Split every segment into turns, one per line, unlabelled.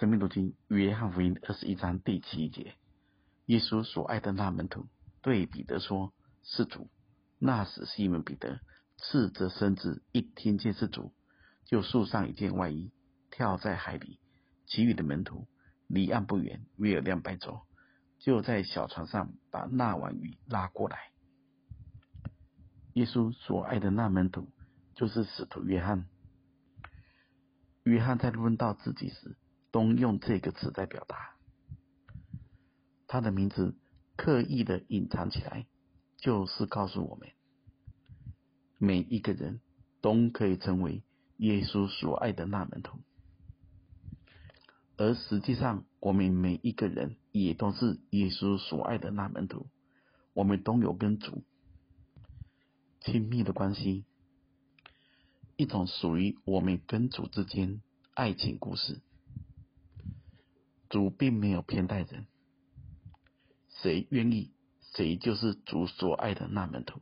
生命读经约翰福音二十一章第七节，耶稣所爱的那门徒对彼得说：“是主。”那时西门彼得赤着身子，一听见是主，就束上一件外衣，跳在海里。其余的门徒离岸不远，约有两百肘，就在小船上把那网鱼拉过来。耶稣所爱的那门徒就是使徒约翰。约翰在论到自己时，都用这个词在表达。他的名字刻意的隐藏起来，就是告诉我们，每一个人都可以成为耶稣所爱的那门徒。而实际上，我们每一个人也都是耶稣所爱的那门徒。我们都有跟主亲密的关系。一种属于我们跟主之间爱情故事。主并没有偏待人，谁愿意，谁就是主所爱的那门徒。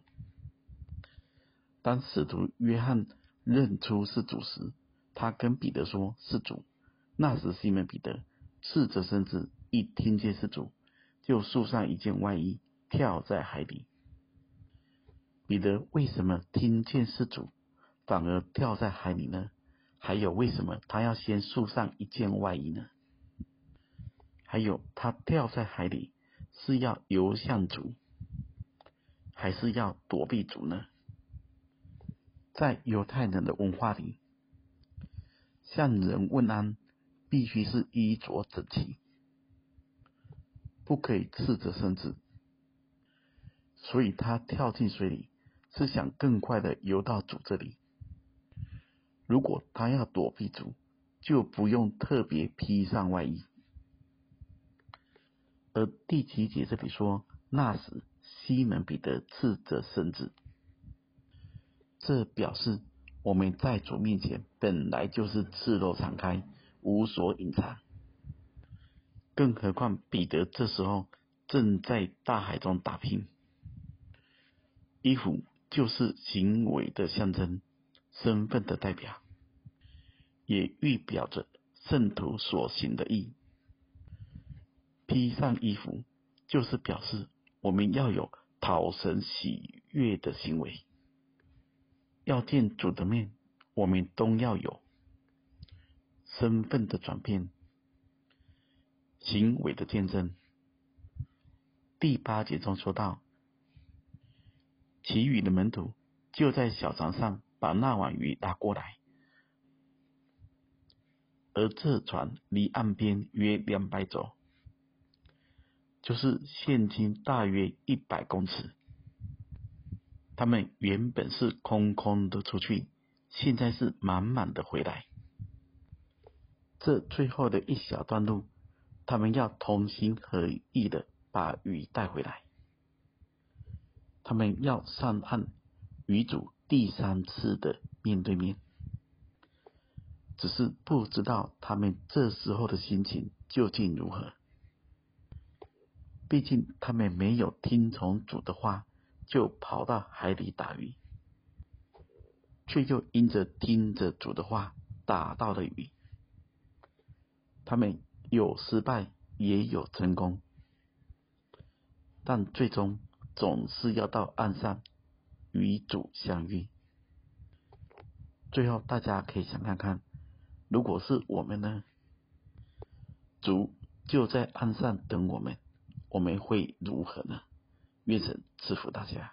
当使徒约翰认出是主时，他跟彼得说是主。那时西门彼得赤着身子，一听见是主，就束上一件外衣，跳在海里。彼得为什么听见是主？反而跳在海里呢？还有，为什么他要先束上一件外衣呢？还有，他跳在海里是要游向主，还是要躲避主呢？在犹太人的文化里，向人问安必须是衣着整齐，不可以赤着身子。所以他跳进水里是想更快的游到主这里。如果他要躲避主，就不用特别披上外衣。而第七节这里说，那时西门彼得赤着身子，这表示我们在主面前本来就是赤裸敞开，无所隐藏。更何况彼得这时候正在大海中打拼，衣服就是行为的象征，身份的代表。也预表着圣徒所行的义。披上衣服，就是表示我们要有讨神喜悦的行为。要见主的面，我们都要有身份的转变，行为的见证。第八节中说到，其余的门徒就在小船上把那碗鱼拉过来。而这船离岸边约两百肘，就是现今大约一百公尺。他们原本是空空的出去，现在是满满的回来。这最后的一小段路，他们要同心合意的把鱼带回来。他们要上岸，与主第三次的面对面。只是不知道他们这时候的心情究竟如何。毕竟他们没有听从主的话，就跑到海里打鱼，却又因着听着主的话打到了鱼。他们有失败，也有成功，但最终总是要到岸上与主相遇。最后，大家可以想看看。如果是我们呢？主就在岸上等我们，我们会如何呢？愿神赐福大家。